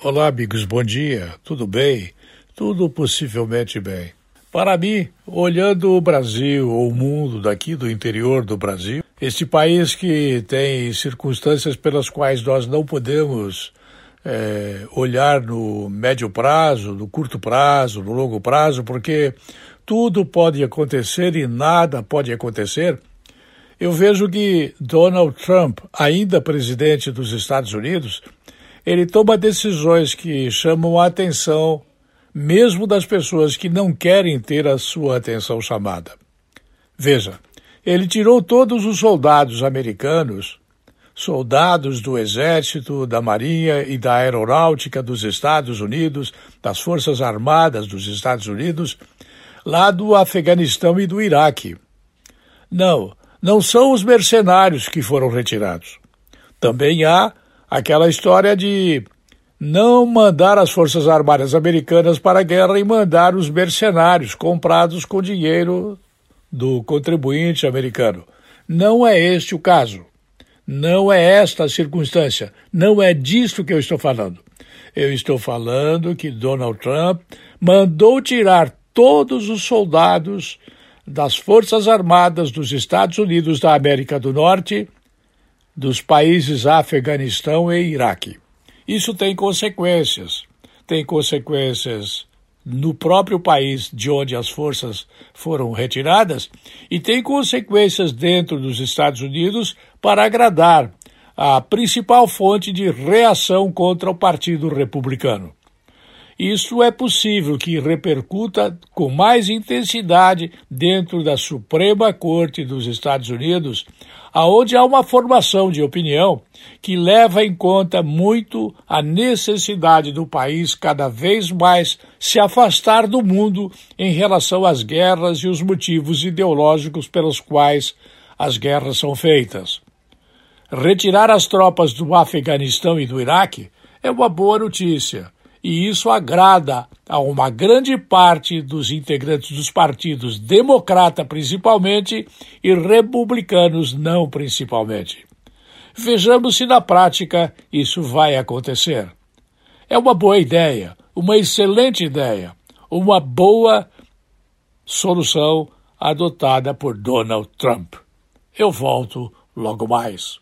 Olá, amigos, bom dia. Tudo bem? Tudo possivelmente bem. Para mim, olhando o Brasil ou o mundo daqui do interior do Brasil, este país que tem circunstâncias pelas quais nós não podemos é, olhar no médio prazo, no curto prazo, no longo prazo, porque tudo pode acontecer e nada pode acontecer. Eu vejo que Donald Trump, ainda presidente dos Estados Unidos, ele toma decisões que chamam a atenção mesmo das pessoas que não querem ter a sua atenção chamada. Veja, ele tirou todos os soldados americanos, soldados do Exército, da Marinha e da Aeronáutica dos Estados Unidos, das Forças Armadas dos Estados Unidos, lá do Afeganistão e do Iraque. Não, não são os mercenários que foram retirados. Também há aquela história de não mandar as Forças Armadas Americanas para a guerra e mandar os mercenários comprados com dinheiro do contribuinte americano. Não é este o caso. Não é esta a circunstância. Não é disto que eu estou falando. Eu estou falando que Donald Trump mandou tirar todos os soldados das Forças Armadas dos Estados Unidos da América do Norte dos países Afeganistão e Iraque. Isso tem consequências. Tem consequências no próprio país de onde as forças foram retiradas e tem consequências dentro dos Estados Unidos para agradar a principal fonte de reação contra o Partido Republicano. Isso é possível que repercuta com mais intensidade dentro da Suprema Corte dos Estados Unidos, aonde há uma formação de opinião que leva em conta muito a necessidade do país cada vez mais se afastar do mundo em relação às guerras e os motivos ideológicos pelos quais as guerras são feitas. Retirar as tropas do Afeganistão e do Iraque é uma boa notícia e isso agrada a uma grande parte dos integrantes dos partidos democrata principalmente e republicanos não principalmente. Vejamos se na prática isso vai acontecer. É uma boa ideia, uma excelente ideia, uma boa solução adotada por Donald Trump. Eu volto logo mais.